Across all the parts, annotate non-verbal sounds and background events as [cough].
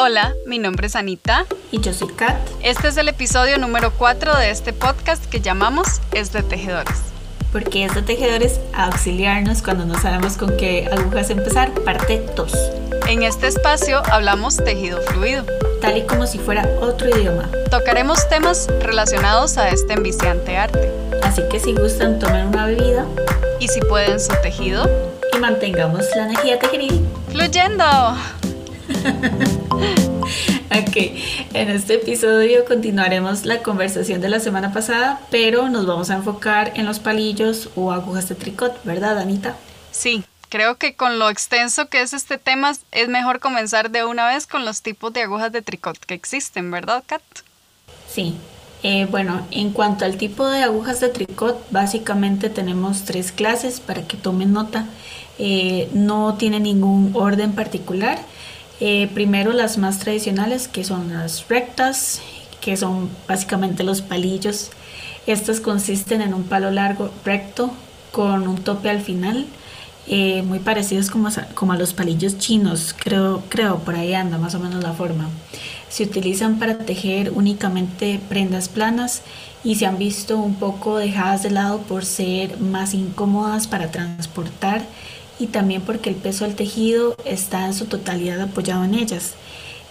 Hola, mi nombre es Anita. Y yo soy Kat. Este es el episodio número 4 de este podcast que llamamos Es de Tejedores. Porque es de Tejedores auxiliarnos cuando no sabemos con qué agujas empezar, parte 2. En este espacio hablamos tejido fluido. Tal y como si fuera otro idioma. Tocaremos temas relacionados a este enviciante arte. Así que si gustan, tomen una bebida. Y si pueden, su tejido. Y mantengamos la energía tejeril fluyendo. [laughs] ok, en este episodio continuaremos la conversación de la semana pasada, pero nos vamos a enfocar en los palillos o agujas de tricot, ¿verdad, Anita? Sí, creo que con lo extenso que es este tema es mejor comenzar de una vez con los tipos de agujas de tricot que existen, ¿verdad, Kat? Sí. Eh, bueno, en cuanto al tipo de agujas de tricot, básicamente tenemos tres clases para que tomen nota. Eh, no tiene ningún orden particular. Eh, primero las más tradicionales que son las rectas, que son básicamente los palillos. Estas consisten en un palo largo recto con un tope al final, eh, muy parecidos como, como, a los palillos chinos, creo, creo, por ahí anda más o menos la forma. Se utilizan para tejer únicamente prendas planas y se han visto un poco dejadas de lado por ser más incómodas para transportar y también porque el peso del tejido está en su totalidad apoyado en ellas.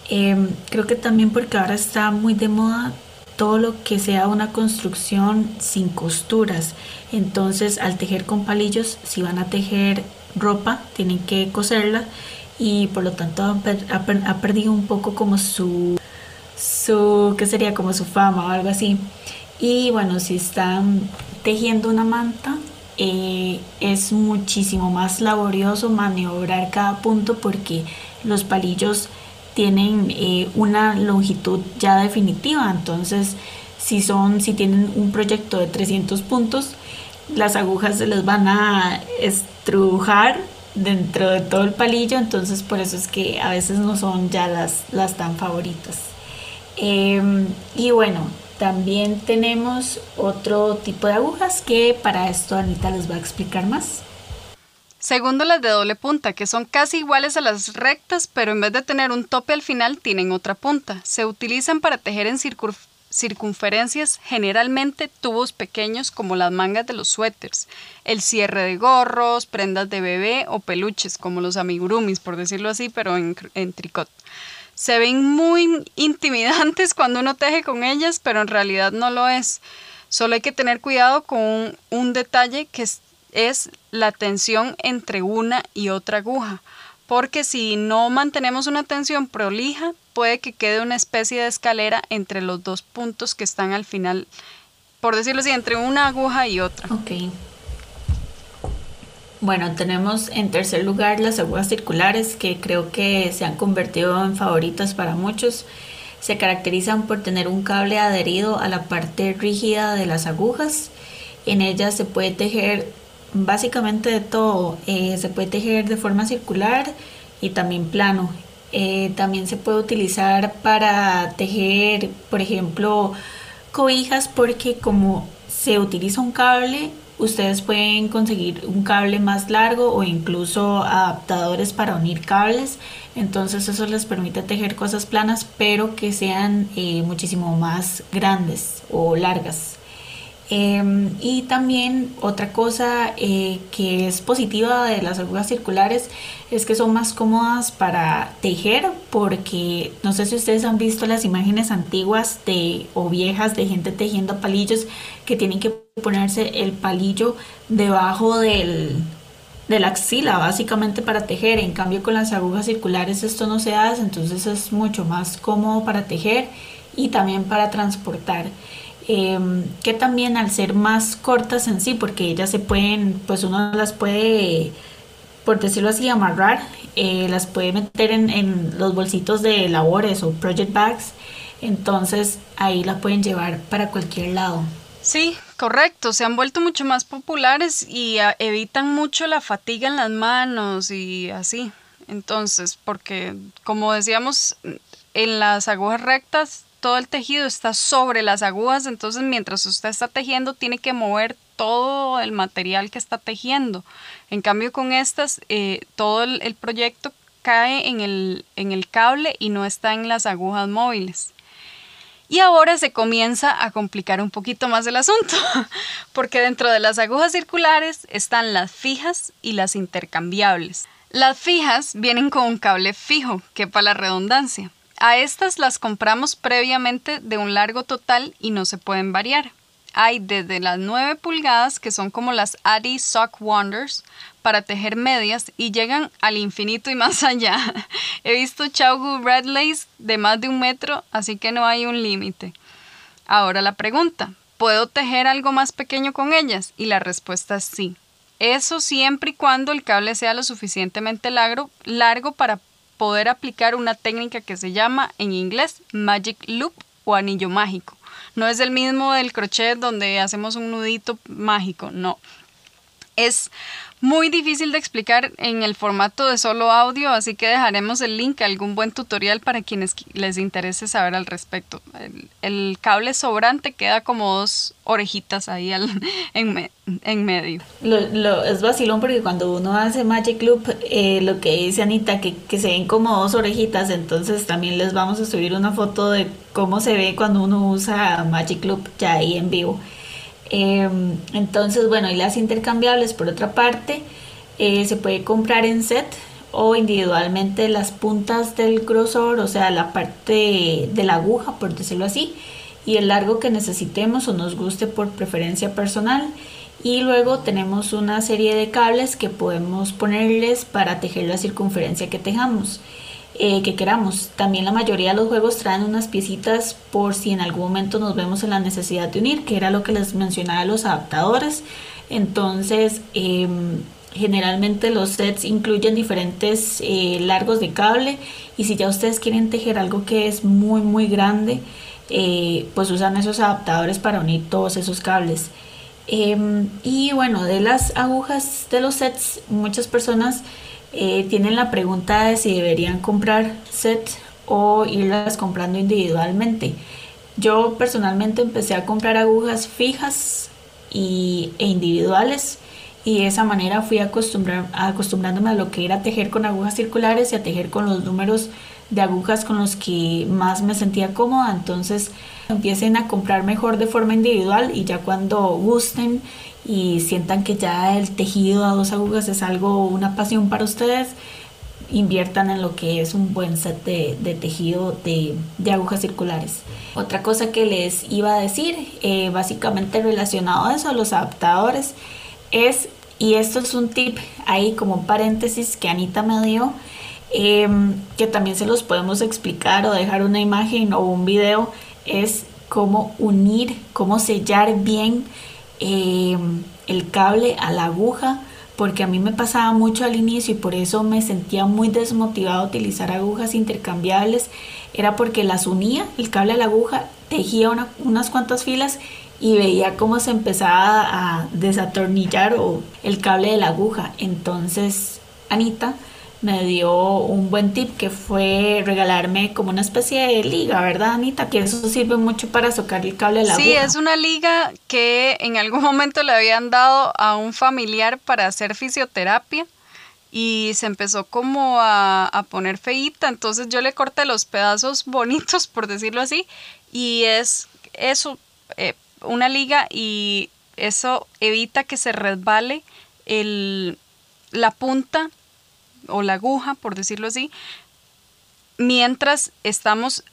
Em, creo que también porque ahora está muy de moda todo lo que sea una construcción sin costuras. Entonces al tejer con palillos, si van a tejer ropa, tienen que coserla y por lo tanto ha, perdido un poco como su, su, ¿qué sería? Como su fama o algo así. Y bueno, si están tejiendo una manta, eh, es muchísimo más laborioso maniobrar cada punto porque los palillos tienen eh, una longitud ya definitiva. Entonces si son si tienen un proyecto de 300 puntos las agujas se les van a estrujar dentro de todo el palillo. Entonces por eso es que a veces no son ya las, las tan favoritas. Em, y bueno también tenemos otro tipo de agujas que para esto Anita les va a explicar más. Segundo las de doble punta, que son casi iguales a las rectas, pero en vez de tener un tope al final tienen otra punta. Se utilizan para tejer en circunferencias generalmente tubos pequeños como las mangas de los suéteres, el cierre de gorros, prendas de bebé o peluches como los amigurumis, por decirlo así, pero en, en tricot se ven muy intimidantes cuando uno teje con ellas, pero en realidad no lo es. Solo hay que tener cuidado con un, detalle que es, la tensión entre una y otra aguja, porque si no mantenemos una tensión prolija, puede que quede una especie de escalera entre los dos puntos que están al final, por decirlo así, entre una aguja y otra. Bueno, tenemos en tercer lugar las agujas circulares que creo que se han convertido en favoritas para muchos. Se caracterizan por tener un cable adherido a la parte rígida de las agujas. En ellas se puede tejer básicamente de todo. Eh, se puede tejer de forma circular y también plano. Eh, también se puede utilizar para tejer, por ejemplo, cobijas porque como se utiliza un cable, Ustedes pueden conseguir un cable más largo o incluso adaptadores para unir cables. Entonces eso les permite tejer cosas planas pero que sean eh, muchísimo más grandes o largas. Em, y también otra cosa eh, que es positiva de las agujas circulares es que son más cómodas para tejer porque no sé si ustedes han visto las imágenes antiguas de o viejas de gente tejiendo palillos que tienen que ponerse el palillo debajo del, de la axila básicamente para tejer. En cambio con las agujas circulares esto no se hace, entonces es mucho más cómodo para tejer y también para transportar. Em, que también al ser más cortas en sí, porque ellas se pueden, pues uno las puede, por decirlo así, amarrar, eh, las puede meter en, en, los bolsitos de labores o project bags, entonces ahí las pueden llevar para cualquier lado. Sí, correcto, se han vuelto mucho más populares y ah, evitan mucho la fatiga en las manos y así. Entonces, porque como decíamos, en las agujas rectas todo el tejido está sobre las agujas, entonces mientras usted está tejiendo tiene que mover todo el material que está tejiendo. En cambio con estas, eh, todo el, proyecto cae en el, en el cable y no está en las agujas móviles. Y ahora se comienza a complicar un poquito más el asunto, [laughs] porque dentro de las agujas circulares están las fijas y las intercambiables. Las fijas vienen con un cable fijo, que para la redundancia. A estas las compramos previamente de un largo total y no se pueden variar. Hay desde las 9 pulgadas, que son como las Addy Sock Wonders, para tejer medias y llegan al infinito y más allá. [laughs] He visto Chaugu Red Lace de más de un metro, así que no hay un límite. Ahora la pregunta, ¿puedo tejer algo más pequeño con ellas? Y la respuesta es sí. Eso siempre y cuando el cable sea lo suficientemente largo, largo para poder aplicar una técnica que se llama en inglés Magic Loop o anillo mágico. No es el mismo del crochet donde hacemos un nudito mágico, no. Es muy difícil de explicar en el formato de solo audio, así que dejaremos el link a algún buen tutorial para quienes les interese saber al respecto. El, cable sobrante queda como dos orejitas ahí [laughs] en, medio. Lo, es vacilón porque cuando uno hace Magic Loop, eh, lo que dice Anita, que, que se ven como dos orejitas, entonces también les vamos a subir una foto de cómo se ve cuando uno usa Magic Loop ya ahí en vivo. Em, entonces, bueno, y las intercambiables, por otra parte, eh, se puede comprar en set o individualmente las puntas del grosor, o sea, la parte de la aguja, por decirlo así, y el largo que necesitemos o nos guste por preferencia personal. Y luego tenemos una serie de cables que podemos ponerles para tejer la circunferencia que tejamos. Eh, que queramos. También la mayoría de los juegos traen unas piecitas por si en algún momento nos vemos en la necesidad de unir, que era lo que les mencionaba los adaptadores. Entonces, em, generalmente los sets incluyen diferentes eh, largos de cable y si ya ustedes quieren tejer algo que es muy muy grande, eh, pues usan esos adaptadores para unir todos esos cables. Em, y bueno, de las agujas de los sets, muchas personas eh, tienen la pregunta de si deberían comprar sets o irlas comprando individualmente. Yo personalmente empecé a comprar agujas fijas y, e individuales y de esa manera fui acostumbrándome a lo que era tejer con agujas circulares y a tejer con los números de agujas con los que más me sentía cómoda. Entonces empiecen a comprar mejor de forma individual y ya cuando gusten y sientan que ya el tejido a dos agujas es algo, una pasión para ustedes, inviertan en lo que es un buen set de, tejido de, agujas circulares. Otra cosa que les iba a decir, eh, básicamente relacionado a eso, a los adaptadores, es, y esto es un tip ahí como paréntesis que Anita me dio, em, que también se los podemos explicar o dejar una imagen o un video, es cómo unir, cómo sellar bien Em, el cable a la aguja porque a mí me pasaba mucho al inicio y por eso me sentía muy desmotivada a utilizar agujas intercambiables era porque las unía el cable a la aguja tejía unas cuantas filas y veía cómo se empezaba a desatornillar o el cable de la aguja. Entonces Anita me dio un buen tip que fue regalarme como una especie de liga, ¿verdad, Anita? Que eso sirve mucho para socar el cable de la Sí, es una liga que en algún [laughs] momento le habían dado a un familiar para hacer fisioterapia y se empezó como a, poner feíta, entonces yo le corté los pedazos [laughs] bonitos, por decirlo así, y es eso, eh, una liga y eso evita que se resbale el, la punta o la aguja, por decirlo así, mientras estamos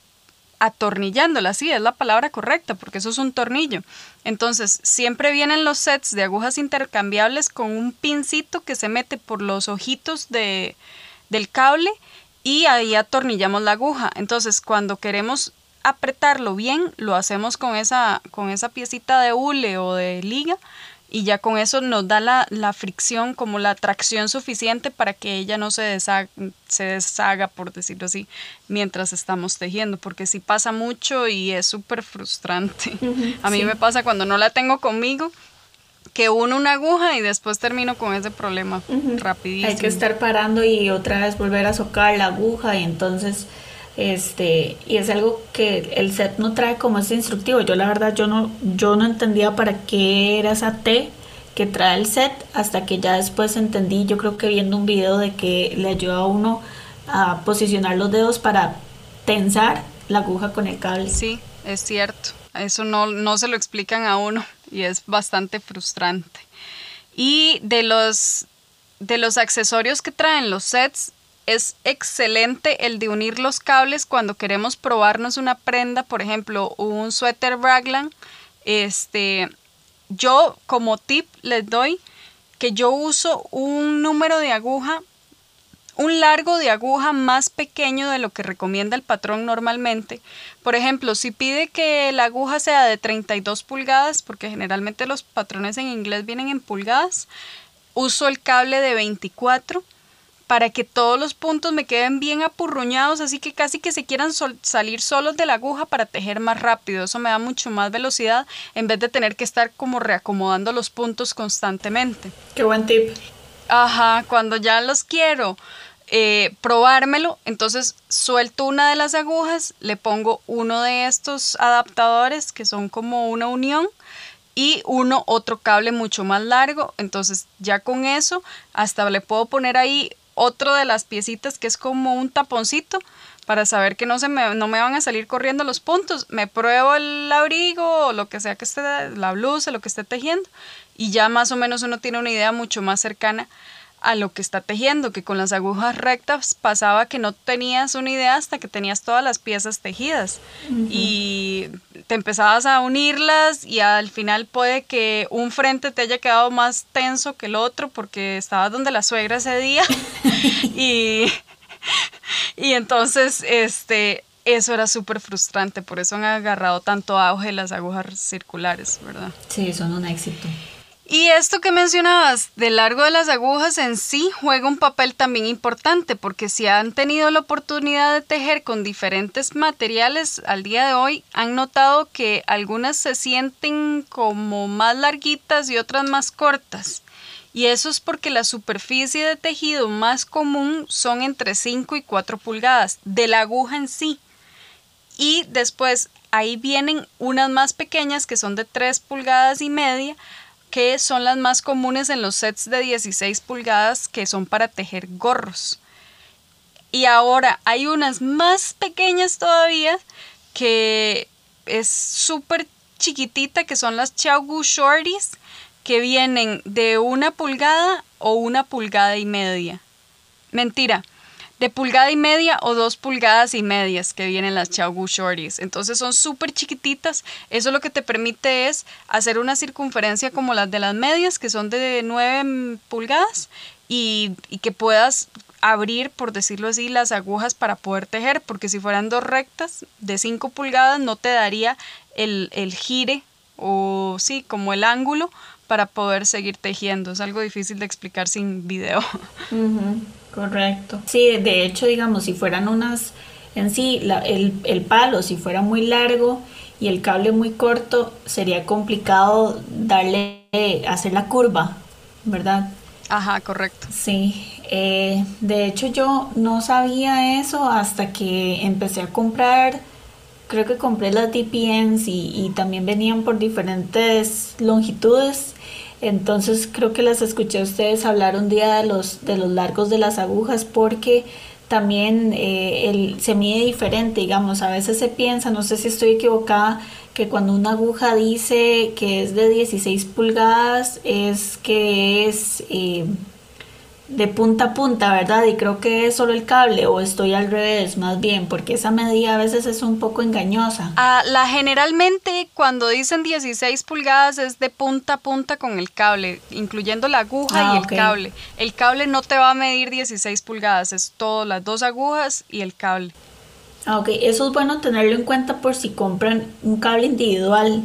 atornillándola, sí, es la palabra correcta, porque eso es un tornillo. Entonces, siempre vienen los sets de agujas intercambiables con un pincito que se mete por los ojitos de, del cable y ahí atornillamos la aguja. Entonces, cuando queremos apretarlo bien, lo hacemos con esa, con esa piecita de hule o de liga y ya con eso nos da la, fricción, como la tracción suficiente para que ella no se deshaga, se deshaga, por decirlo así, mientras estamos tejiendo, porque sí pasa mucho y es súper frustrante. A mí me pasa cuando no la tengo conmigo, que uno una aguja y después termino con ese problema rapidísimo. Hay que estar parando y otra vez volver a socar la aguja y entonces este y es algo que el set no trae como ese instructivo yo la verdad yo no yo no entendía para qué era esa T que trae el set hasta que ya después entendí yo creo que viendo un video de que le ayuda a uno a posicionar los dedos para tensar la aguja con el cable. Sí, es cierto. Eso no, no se lo explican a uno y es bastante frustrante. Y de los, de los accesorios que traen los sets, es excelente el de unir los cables cuando queremos probarnos una prenda, por ejemplo, un suéter Raglan. Este, yo como tip les doy que yo uso un número de aguja, un largo de aguja más pequeño de lo que recomienda el patrón normalmente. Por ejemplo, si pide que la aguja sea de 32 pulgadas, porque generalmente los patrones en inglés vienen en pulgadas, uso el cable de 24 para que todos los puntos me queden bien apurruñados, así que casi que se quieran salir solos de la aguja para tejer más rápido. Eso me da mucho más velocidad en vez de tener que estar como reacomodando los puntos constantemente. Qué buen tip. Ajá, cuando ya los quiero eh, probármelo, entonces suelto una de las agujas, le pongo uno de estos adaptadores que son como una unión y uno otro cable mucho más largo, entonces ya con eso hasta le puedo poner ahí otro de las piecitas que es como un taponcito para saber que no, se me, no me van a salir corriendo los puntos. Me pruebo el abrigo o lo que sea que esté, la blusa, lo que esté tejiendo y ya más o menos uno tiene una idea mucho más cercana a lo que está tejiendo, que con las agujas rectas pasaba que no tenías una idea hasta que tenías todas las piezas tejidas y te empezabas a unirlas y al final puede que un frente te haya quedado más tenso que el otro porque estabas donde la suegra ese día [laughs] y, y entonces este eso era súper frustrante, por eso han agarrado tanto auge las agujas circulares, ¿verdad? Sí, son un éxito. Y esto que mencionabas del largo de las agujas en sí juega un papel también importante porque si han tenido la oportunidad de tejer con diferentes materiales al día de hoy, han notado que algunas se sienten como más larguitas y otras más cortas. Y eso es porque la superficie de tejido más común son entre 5 y 4 pulgadas de la aguja en sí. Y después ahí vienen unas más pequeñas que son de 3 pulgadas y media que son las más comunes en los sets de 16 pulgadas que son para tejer gorros. Y ahora hay unas más pequeñas todavía que es súper chiquitita que son las Gu Shorties que vienen de una pulgada o una pulgada y media. Mentira, de pulgada y media o dos pulgadas y medias que vienen las Gu Shorties. Entonces son súper chiquititas. Eso lo que te permite es hacer una circunferencia como las de las medias, que son de 9 pulgadas, y, que puedas abrir, por decirlo así, las agujas para poder tejer, porque si fueran dos rectas de 5 pulgadas no te daría el, el gire o sí, como el ángulo para poder seguir tejiendo. Es algo difícil de explicar sin video. [laughs] Correcto. Sí, de hecho, digamos, si fueran unas, en sí, el, palo, si fuera muy largo y el cable muy corto, sería complicado darle, hacer la curva, ¿verdad? Ajá, correcto. Sí, eh, de hecho yo no sabía eso hasta que empecé a comprar, creo que compré las DPNs y, también venían por diferentes longitudes. Entonces creo que las escuché a ustedes hablar un día de los, de los largos de las agujas porque también eh, se mide diferente, digamos, a veces se piensa, no sé si estoy equivocada, que cuando una aguja dice que es de 16 pulgadas es que es... Eh, de punta a punta, ¿verdad? Y creo que es solo el cable o estoy al revés, más bien, porque esa medida a veces es un poco engañosa. Ah, la generalmente cuando dicen 16 pulgadas es de punta a punta con el cable, incluyendo la aguja y ah, el cable. El cable no te va a medir 16 pulgadas, es todo, las dos agujas y el cable. Ah, ok, eso es bueno tenerlo en cuenta por si compran un cable individual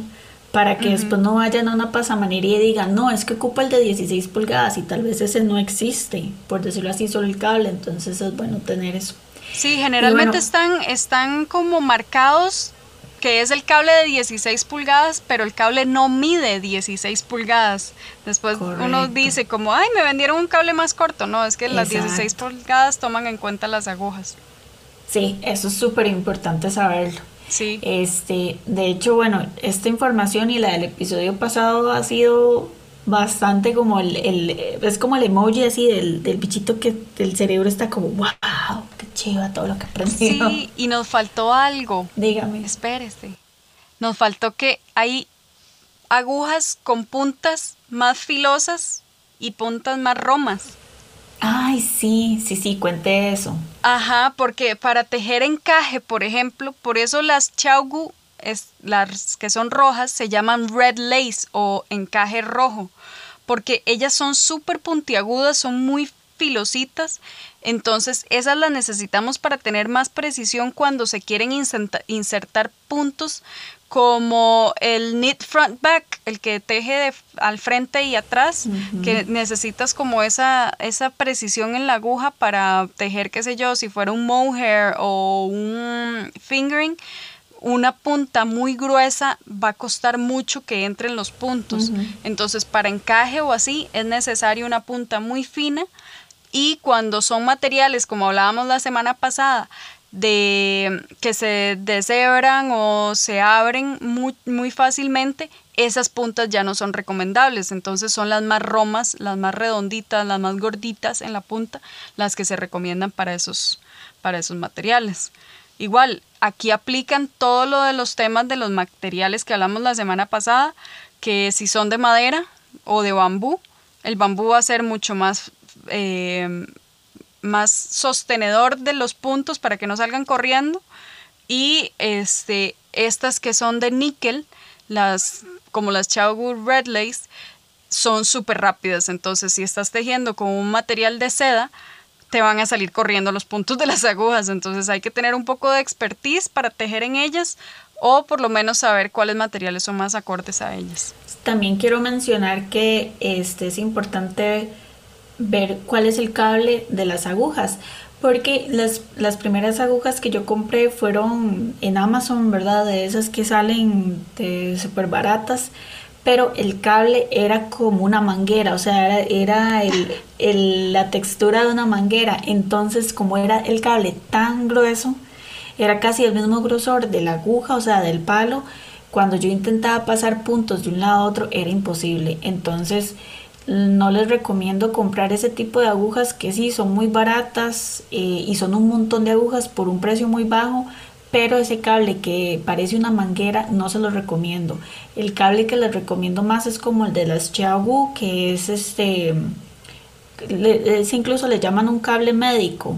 para que después no vayan a una pasamanería y digan, no, es que ocupa el de 16 pulgadas y tal vez ese no existe, por decirlo así, solo el cable, entonces es bueno tener eso. Sí, generalmente están, están como marcados que es el cable de 16 pulgadas, pero el cable no mide 16 pulgadas. Después uno dice como, ay, me vendieron un cable más corto. No, es que las 16 pulgadas toman en cuenta las agujas. Sí, eso es súper importante saberlo. Sí. Este, de hecho, bueno, esta información y la del episodio pasado ha sido bastante como el, el es como el emoji así del, del bichito que el cerebro está como wow, qué chiva todo lo que aprendí. Sí, y nos faltó algo. Dígame. Espérese. Nos faltó que hay agujas con puntas más filosas y puntas más romas. Ay, sí, sí, sí, cuente eso. Ajá, porque para tejer encaje, por ejemplo, por eso las chaugu, es, las que son rojas, se llaman red lace o encaje rojo, porque ellas son súper puntiagudas, son muy filositas, entonces esas las necesitamos para tener más precisión cuando se quieren insertar puntos como el knit front back, el que teje al frente y atrás, que necesitas como esa, esa precisión en la aguja para tejer, qué sé yo, si fuera un mohair o un fingering, una punta muy gruesa va a costar mucho que entren los puntos. Entonces, para encaje o así, es necesario una punta muy fina. Y cuando son materiales, como hablábamos la semana pasada, de que se deshebran o se abren muy, muy fácilmente, esas puntas ya no son recomendables. Entonces son las más romas, las más redonditas, las más gorditas en la punta, las que se recomiendan para esos, para esos materiales. Igual, aquí aplican todo lo de los temas de los materiales que hablamos la semana pasada, que si son de madera o de bambú, el bambú va a ser mucho más eh, más sostenedor de los puntos para que no salgan corriendo. Y este, estas que son de níquel, las, como las Chaugur Red Lace, son súper rápidas. Entonces, si estás tejiendo con un material de seda, te van a salir corriendo los puntos de las agujas. Entonces, hay que tener un poco de expertise para tejer en ellas o por lo menos saber cuáles materiales son más acordes a ellas. También quiero mencionar que este, es importante ver cuál es el cable de las agujas. Porque las, las primeras agujas que yo compré fueron en Amazon, ¿verdad? De esas que salen súper baratas. Pero el cable era como una manguera, o sea, era, el, la textura de una manguera. Entonces, como era el cable tan grueso, era casi el mismo grosor de la aguja, o sea, del palo. Cuando yo intentaba pasar puntos de un lado a otro, era imposible. Entonces, no les recomiendo comprar ese tipo de agujas que sí son muy baratas eh, y son un montón de agujas por un precio muy bajo, pero ese cable que parece una manguera no se lo recomiendo. El cable que les recomiendo más es como el de las Xiaogu, que es este, incluso le llaman un cable médico.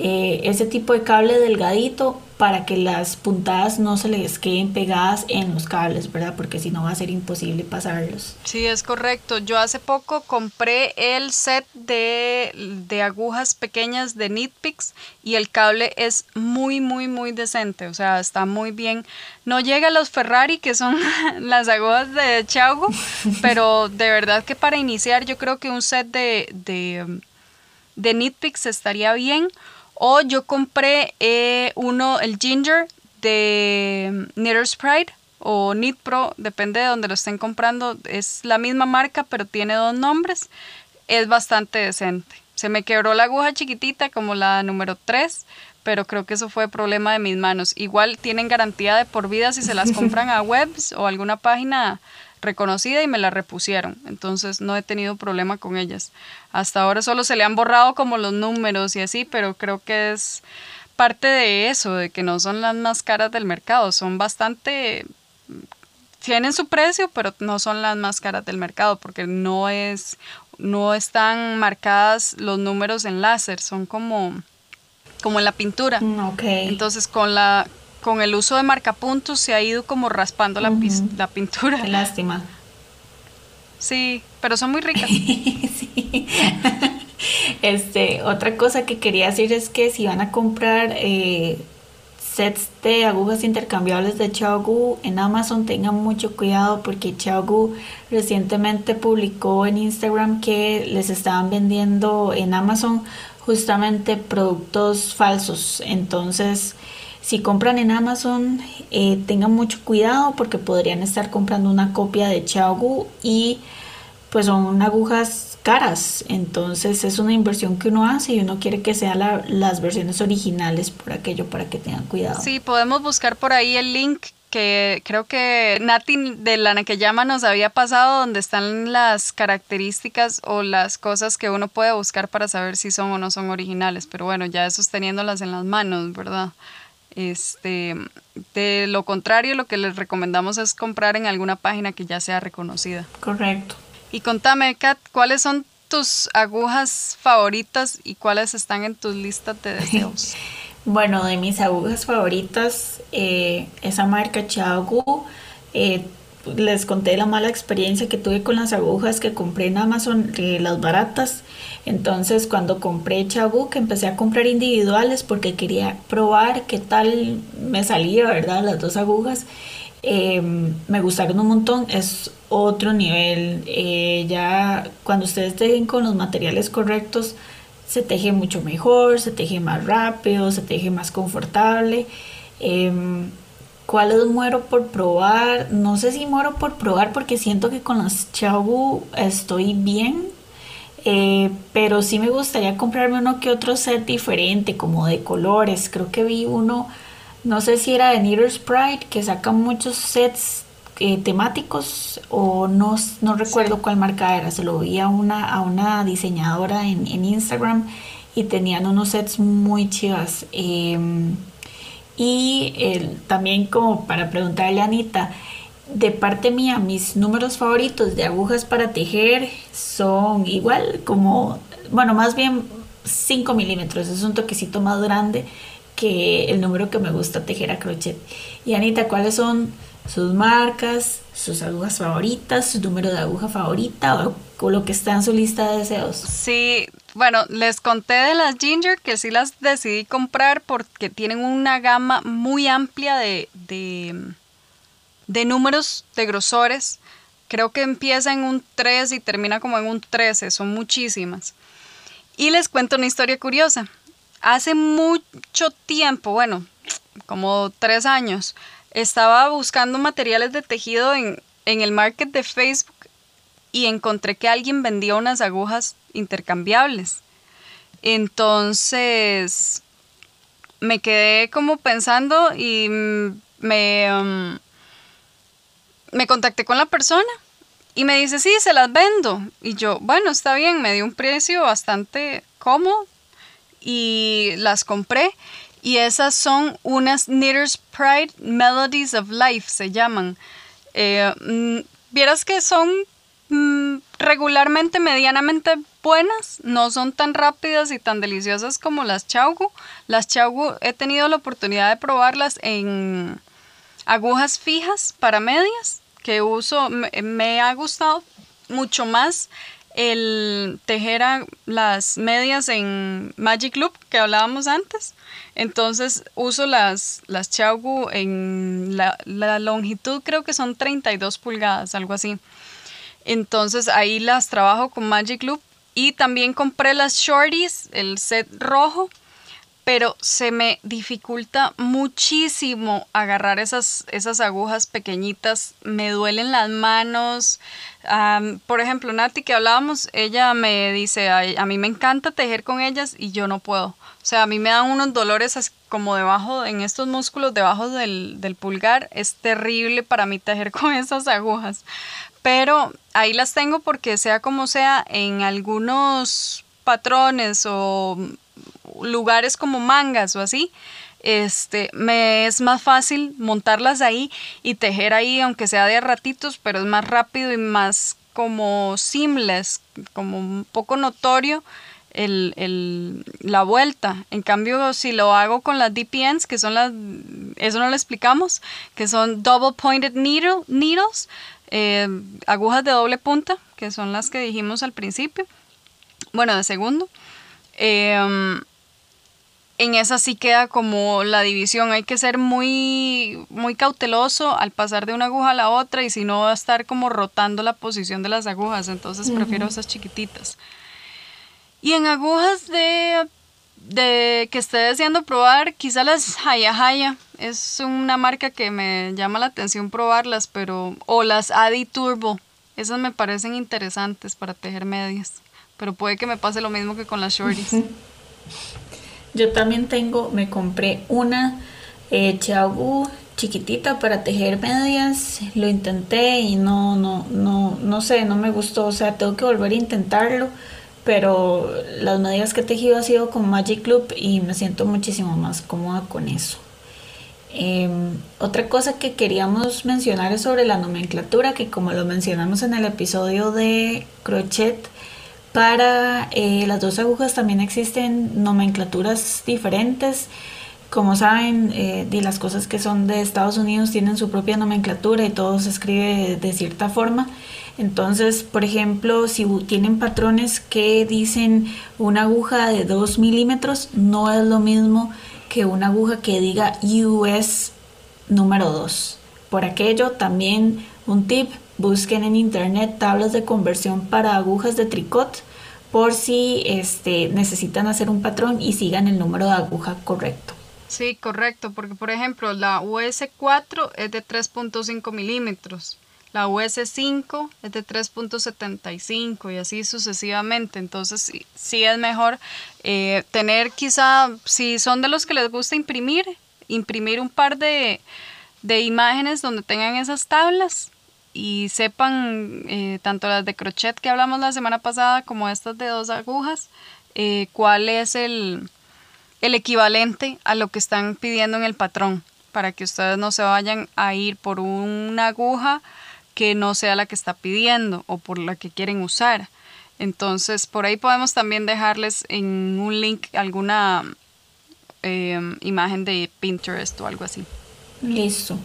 Eh, ese tipo de cable delgadito para que las puntadas no se les queden pegadas en los cables, ¿verdad? Porque si no va a ser imposible pasarlos. Sí, es correcto. Yo hace poco compré el set de, de agujas pequeñas de Nitpicks y el cable es muy, muy, muy decente. O sea, está muy bien. No llega a los Ferrari, que son [laughs] las agujas de Chaugo, [laughs] pero de verdad que para iniciar yo creo que un set de, de, de Nitpicks estaría bien o yo compré eh, uno, el Ginger de Knitter's Pride o Knit Pro, depende de donde lo estén comprando. Es la misma marca, pero tiene dos nombres. Es bastante decente. Se me quebró la aguja chiquitita como la número 3, pero creo que eso fue problema de mis manos. Igual tienen garantía de por vida si se las [laughs] compran a webs o alguna página reconocida y me la repusieron. Entonces no he tenido problema con ellas. Hasta ahora solo se le han borrado como los números y así, pero creo que es parte de eso, de que no son las más caras del mercado. Son bastante... Tienen su precio, pero no son las más caras del mercado porque no es no están marcadas los números en láser, son como como en la pintura. Mm, Entonces con la con el uso de marcapuntos se ha ido como raspando la, la pintura. Qué lástima. Sí, pero son muy ricas. [laughs] sí. Este, otra cosa que quería decir es que si van a comprar eh, sets de agujas intercambiables de Xiaogu en Amazon, tengan mucho cuidado porque Xiaogu recientemente publicó en Instagram que les estaban vendiendo en Amazon justamente productos falsos. Entonces, si compran en Amazon, eh, tengan mucho cuidado porque podrían estar comprando una copia de Xiaogu y pues son agujas caras. Entonces es una inversión que uno hace y uno quiere que sean las versiones originales por aquello para que tengan cuidado. Sí, podemos buscar por ahí el link que creo que Nati de la llama nos había pasado, donde están las características o las cosas que uno puede buscar para saber si son o no son originales. Pero bueno, ya eso es teniéndolas en las manos, ¿verdad? Este, de lo contrario, lo que les recomendamos es comprar en alguna página que ya sea reconocida. Correcto. Y contame, Kat, ¿cuáles son tus agujas favoritas y cuáles están en tus listas de deseos? [laughs] Bueno, de mis agujas favoritas, eh, esa marca Chagu. Eh, les conté la mala experiencia que tuve con las agujas que compré en Amazon, eh, las baratas. Entonces, cuando compré Chagu, que empecé a comprar individuales porque quería probar qué tal me salía, ¿verdad? Las dos agujas. me gustaron un montón, es otro nivel. ya cuando ustedes dejen con los materiales correctos, se teje mucho mejor, se teje más rápido, se teje más confortable. Eh, ¿Cuáles muero por probar? No sé si muero por probar porque siento que con las Chabu estoy bien. Eh, pero sí me gustaría comprarme uno que otro set diferente, como de colores. Creo que vi uno, no sé si era de Knitter's Pride, que saca muchos sets eh, temáticos o no, no recuerdo cuál marca era, se lo vi a una, a una diseñadora en, Instagram y tenían unos sets muy chivas. Em, y también como para preguntarle a Anita, de parte mía, mis números favoritos de agujas para tejer son igual como, bueno, más bien 5 milímetros, es un toquecito más grande que el número que me gusta tejer a crochet. Y Anita, ¿cuáles son sus marcas, sus agujas favoritas, su número de aguja favorita o, lo que está en su lista de deseos. Sí, bueno, les conté de las Ginger que sí las decidí comprar porque tienen una gama muy amplia de, de, números, de grosores. Creo que empieza en un 3 y termina como en un 13, son muchísimas. Y les cuento una historia curiosa. Hace mucho tiempo, bueno, como tres años, estaba buscando materiales de tejido en, el market de Facebook y encontré que alguien vendía unas agujas intercambiables. Entonces me quedé como pensando y me, um, me contacté con la persona y me dice, sí, se las vendo. Y yo, bueno, está bien, me dio un precio bastante cómodo y las compré. Y esas son unas Knitter's Pride Melodies of Life, se llaman. Eh, mm, vieras que son mm, regularmente medianamente buenas, no son tan rápidas y tan deliciosas como las Chaugu. Las Chaugu he tenido la oportunidad de probarlas en agujas fijas para medias que uso, me ha gustado mucho más el tejer las medias en Magic Loop que hablábamos antes. Entonces uso las, las Chaugu en la, la, longitud creo que son 32 pulgadas, algo así. Entonces ahí las trabajo con Magic Loop y también compré las Shorties, el set rojo pero se me dificulta muchísimo agarrar esas, esas agujas pequeñitas, me duelen las manos. por ejemplo, Nati que hablábamos, ella me dice, a, mí me encanta tejer con ellas y yo no puedo. O sea, a mí me dan unos dolores como debajo, en estos músculos debajo del, del pulgar. Es terrible para mí tejer [laughs] con esas agujas. Pero ahí las tengo porque sea como sea, en algunos patrones o lugares como mangas o así, este, me es más fácil montarlas ahí y tejer ahí, aunque sea de ratitos, pero es más rápido y más como seamless, como un poco notorio el, la vuelta. En cambio, si lo hago con las DPNs, que son las, eso no lo explicamos, que son double pointed needle, needles, eh, agujas de doble punta, que son las que dijimos al principio, bueno, de segundo. Eh, en esa sí queda como la división. Hay que ser muy, muy cauteloso al pasar de una aguja a la otra y si no va a estar como rotando la posición de las agujas. Entonces prefiero esas chiquititas. Y en agujas de, de que esté deseando probar, quizá las Haya Haya. Es una marca que me llama la atención probarlas, pero... O las Adi Turbo. Esas me parecen interesantes para tejer medias. Pero puede que me pase lo mismo que con las shorties. [laughs] Yo también tengo, me compré una eh, chiquitita para tejer medias. Lo intenté y no, no, no, no sé, no me gustó. O sea, tengo que volver a intentarlo. Pero las medias que he tejido ha sido con Magic Loop y me siento muchísimo más cómoda con eso. Em, otra cosa que queríamos mencionar es sobre la nomenclatura, que como lo mencionamos en el episodio de crochet, para eh, las dos agujas también existen nomenclaturas diferentes. Como saben, eh, las cosas que son de Estados Unidos tienen su propia nomenclatura y todo se escribe de cierta forma. Entonces, por ejemplo, si tienen patrones que dicen una aguja de 2 milímetros, no es lo mismo que una aguja que diga US número 2. Por aquello, también un tip, busquen en internet tablas de conversión para agujas de tricot por si este, necesitan hacer un patrón y sigan el número de aguja correcto. Sí, correcto, porque por ejemplo la US4 es de 3.5 milímetros, la US5 es de 3.75 y así sucesivamente. Entonces sí, es mejor eh, tener quizá, si son de los que les gusta imprimir, imprimir un par de, de imágenes donde tengan esas tablas y sepan eh, tanto las de crochet que hablamos la semana pasada como estas de dos agujas, eh, cuál es el, el equivalente a lo que están pidiendo en el patrón, para que ustedes no se vayan a ir por una aguja que no sea la que está pidiendo o por la que quieren usar. Entonces, por ahí podemos también dejarles en un link alguna em, imagen de Pinterest o algo así. Listo.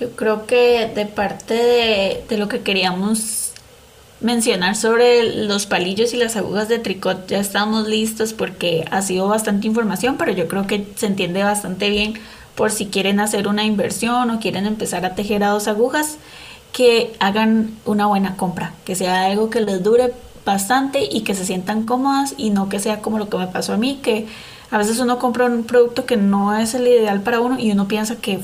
Yo creo que de parte de, de lo que queríamos mencionar sobre los palillos y las agujas de tricot. Ya estamos listos porque ha sido bastante información, pero yo creo que se entiende bastante bien por si quieren hacer una inversión o quieren empezar a tejer a dos agujas, que hagan una buena compra, que sea algo que les dure bastante y que se sientan cómodas y no que sea como lo que me pasó a mí, que a veces uno compra un producto que no es el ideal para uno y uno piensa que,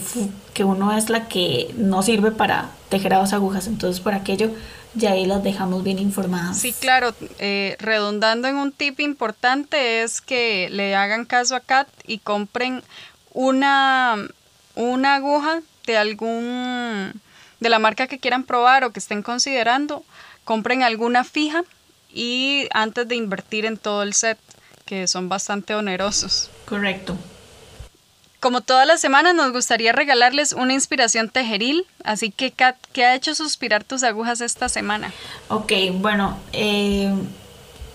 que uno es la que no sirve para tejer a dos agujas. Entonces por aquello ya ahí las dejamos bien informadas. Sí, claro, eh, redundando en un tip importante es que le hagan caso a Kat y compren una, una aguja de algún de la marca que quieran probar o que estén considerando, compren alguna fija y antes de invertir en todo el set, que son bastante onerosos. Correcto. Como todas las semanas, nos gustaría regalarles una inspiración tejeril. Así que, Kat, ¿qué ha hecho suspirar tus agujas esta semana? Ok, bueno, eh,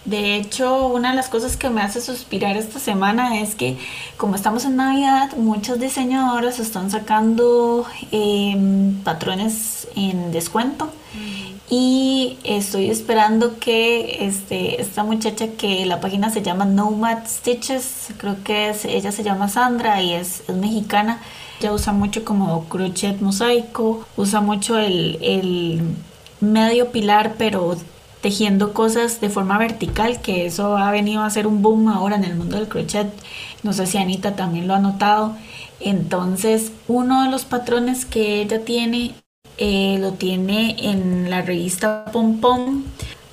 de hecho, una de las cosas que me hace suspirar esta semana es que, como estamos en Navidad, muchos diseñadores están sacando em, patrones en descuento. Y estoy esperando que este, esta muchacha que la página se llama Nomad Stitches, creo que es, ella se llama Sandra y es, mexicana. Ella usa mucho como crochet mosaico, usa mucho el, el medio pilar, pero tejiendo cosas de forma vertical, que eso ha venido a ser un boom ahora en el mundo del crochet. No sé si Anita también lo ha notado. Entonces, uno de los patrones que ella tiene eh, lo tiene en la revista Pom Pom.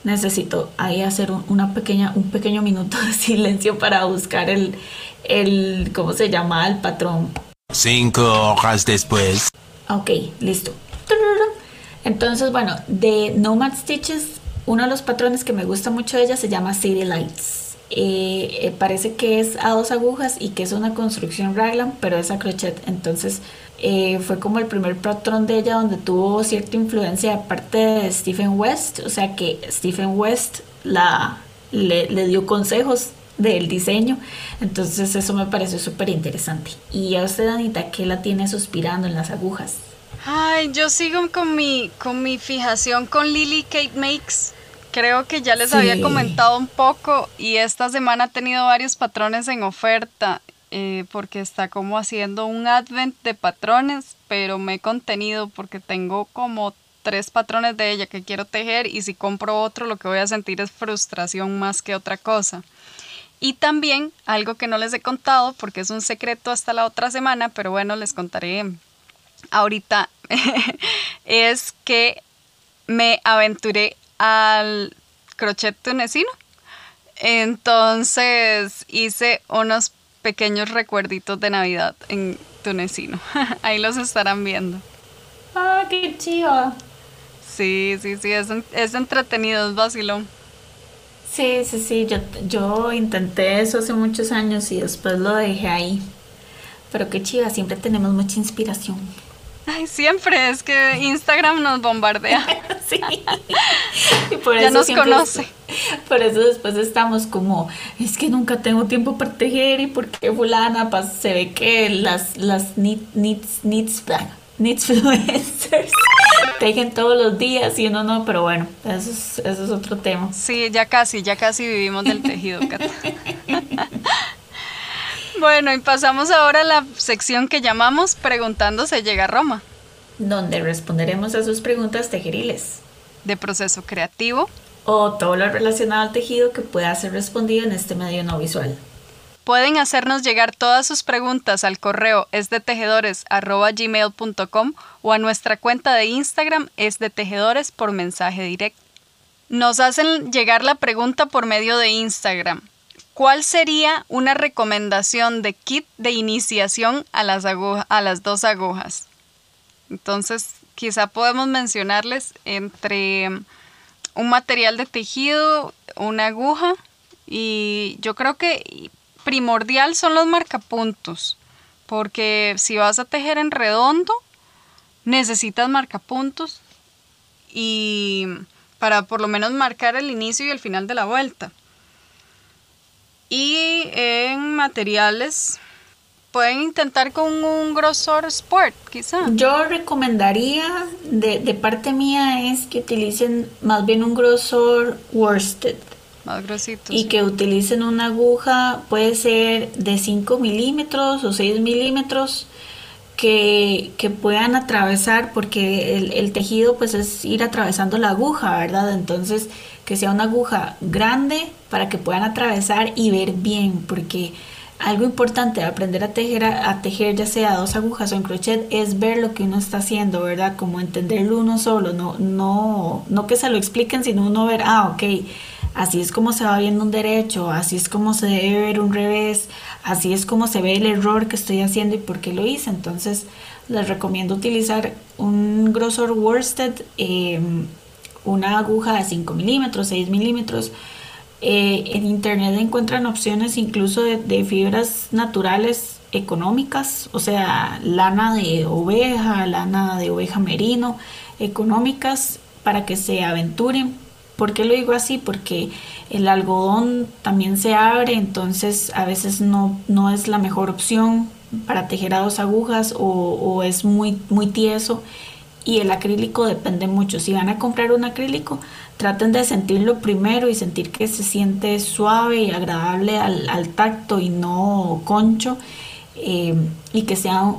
Necesito ahí hacer un, una pequeña, un pequeño minuto de [laughs] silencio para buscar el, el, ¿cómo se llama? El patrón. Cinco horas después. Ok, listo. Entonces, bueno, de Nomad Stitches, uno de los patrones que me gusta mucho de ella se llama City Lights. Eh, eh, parece que es a dos agujas y que es una construcción raglan, pero es a crochet. Entonces, eh, fue como el primer patrón de ella donde tuvo cierta influencia de parte de Stephen West, o sea que Stephen West la, le, dio consejos del diseño, entonces eso me pareció súper interesante. Y a usted, Anita, ¿qué la tiene suspirando en las agujas? Ay, yo sigo con mi, con mi fijación con Lily Kate Makes. Creo que ya les había comentado un poco y esta semana ha tenido varios patrones en oferta eh, porque está como haciendo un advent de patrones, pero me he contenido porque tengo como tres patrones de ella que quiero tejer y si compro otro lo que voy a sentir es frustración más que otra cosa. Y también algo que no les he contado porque es un secreto hasta la otra semana, pero bueno, les contaré ahorita, [laughs] es que me aventuré al crochet tunecino. Entonces hice unos pequeños recuerditos de Navidad en Tunecino. [laughs] Ahí los estarán viendo. Ah, qué chido. Sí, sí, sí, es, es entretenido, es vacilón. Sí, sí, sí, yo, yo intenté eso hace muchos años y después lo dejé ahí. Pero qué chiva, siempre tenemos mucha inspiración. Ay, siempre, es que Instagram nos bombardea. [laughs] sí. Y por Ya eso nos siempre- conoce. Por eso después estamos como, es que nunca tengo tiempo para tejer y porque fulana pues, se ve que las, las ah, knitsfluencers [laughs] tejen todos los días y uno no, pero bueno, eso es, eso es otro tema. Sí, ya casi, ya casi vivimos del tejido, Cata. [laughs] Bueno, y pasamos ahora a la sección que llamamos Preguntando se llega a Roma, Donde responderemos a sus preguntas tejeriles de proceso creativo. o todo lo relacionado al tejido que pueda ser respondido en este medio no visual. Pueden hacernos llegar todas sus preguntas al correo es de tejedores@gmail.com o a nuestra cuenta de Instagram es de tejedores por mensaje directo. Nos hacen llegar la pregunta por medio de Instagram. ¿Cuál sería una recomendación de kit de iniciación a las, aguja- a las dos agujas? Entonces, quizá podemos mencionarles entre un material de tejido, una aguja y yo creo que primordial son los marcapuntos, porque si vas a tejer en redondo, necesitas marcapuntos y para por lo menos marcar el inicio y el final de la vuelta. Y en materiales pueden intentar con un grosor sport, quizá. Yo recomendaría, de, de parte mía, es que utilicen más bien un grosor worsted Más grositos. y que utilicen una aguja, puede ser de 5 milímetros o 6 milímetros, que, puedan atravesar, porque el, tejido pues es ir atravesando la aguja, ¿verdad? Entonces, que sea una aguja grande para que puedan atravesar y ver bien, porque algo importante de aprender a tejer, a tejer ya sea dos agujas o en crochet es ver lo que uno está haciendo, ¿verdad? Como entenderlo uno solo, no, no, no que se lo expliquen, sino uno ver, ah, ok, así es como se va viendo un derecho, así es como se debe ver un revés, así es como se ve el error que estoy haciendo y por qué lo hice. Entonces, les recomiendo utilizar un grosor worsted, eh, una aguja de 5 milímetros, 6 milímetros. Eh, en internet encuentran opciones incluso de fibras naturales económicas, o sea, lana de oveja, lana de oveja merino, económicas para que se aventuren. ¿Por qué lo digo así? Porque el algodón también se abre, entonces a veces no, no es la mejor opción para tejer a dos agujas o, es muy, muy tieso y el acrílico depende mucho. Si van a comprar un acrílico, traten de sentirlo primero y sentir que se siente suave y agradable al, al tacto y no concho eh, y que sea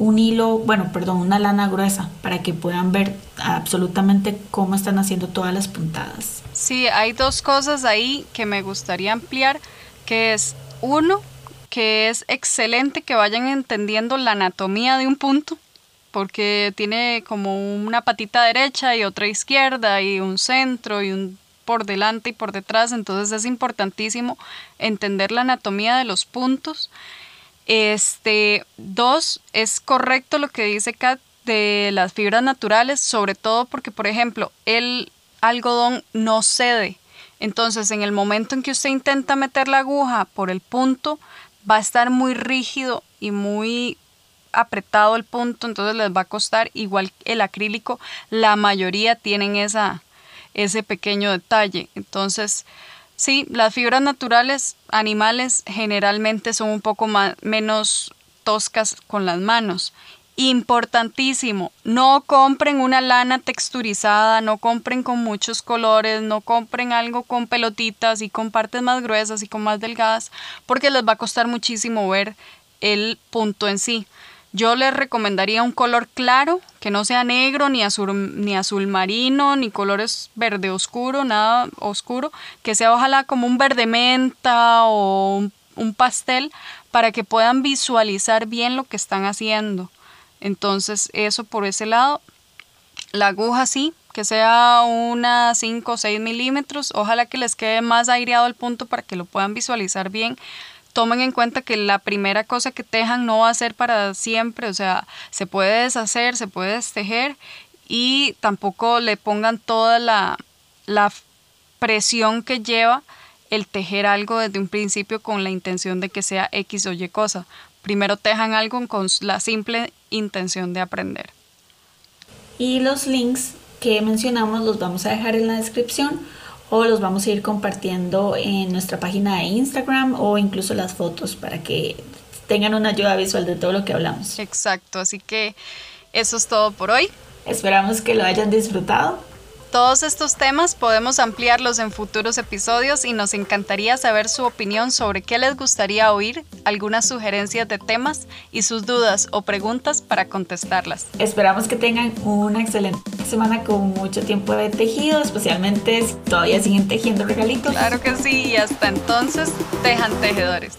un hilo, bueno, perdón, una lana gruesa para que puedan ver absolutamente cómo están haciendo todas las puntadas. Sí, hay dos cosas ahí que me gustaría ampliar, que es uno, que es excelente que vayan entendiendo la anatomía de un punto, porque tiene como una patita derecha y otra izquierda y un centro y un por delante y por detrás, entonces es importantísimo entender la anatomía de los puntos. Este, dos, es correcto lo que dice Kat de las fibras naturales, sobre todo porque, por ejemplo, el algodón no cede. Entonces, en el momento en que usted intenta meter la aguja por el punto, va a estar muy rígido y muy apretado el punto, entonces les va a costar igual el acrílico, la mayoría tienen esa, ese pequeño detalle. Entonces, sí, las fibras naturales animales generalmente son un poco más, menos toscas con las manos. Importantísimo, no compren una lana texturizada, no compren con muchos colores, no compren algo con pelotitas y con partes más gruesas y con más delgadas, porque les va a costar muchísimo ver el punto en sí. Yo les recomendaría un color claro, que no sea negro, ni azul, ni azul marino, ni colores verde oscuro, nada oscuro, que sea ojalá como un verde menta o un, pastel, para que puedan visualizar bien lo que están haciendo. Entonces, eso por ese lado. La aguja sí, que sea una 5 o 6 milímetros. Ojalá que les quede más aireado el punto para que lo puedan visualizar bien. Tomen en cuenta que la primera cosa que tejan no va a ser para siempre, o sea, se puede deshacer, se puede destejer y tampoco le pongan toda la, la presión que lleva el tejer algo desde un principio con la intención de que sea X o Y cosa. Primero tejan algo con la simple intención de aprender. Y los links que mencionamos los vamos a dejar en la descripción o los vamos a ir compartiendo en nuestra página de Instagram o incluso las fotos para que tengan una ayuda visual de todo lo que hablamos. Exacto, así que eso es todo por hoy. Esperamos que lo hayan disfrutado. Todos estos temas podemos ampliarlos en futuros episodios y nos encantaría saber su opinión sobre qué les gustaría oír, algunas sugerencias de temas y sus dudas o preguntas para contestarlas. Esperamos que tengan una excelente semana con mucho tiempo de tejido, especialmente si todavía siguen tejiendo regalitos. Claro que sí, y hasta entonces, tejan tejedores.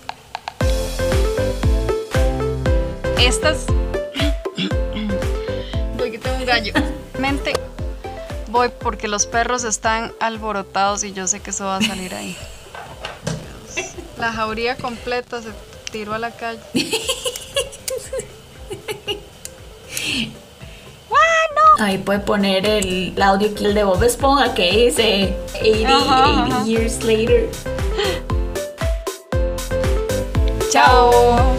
Estas... [coughs] Voy que tengo un gallo. Mente voy porque los perros están alborotados y yo sé que eso va a salir ahí. La jauría completa se tiró a la calle. Ahí puede poner el, audio kill de Bob Esponja que dice 80, 80 years later. Chao.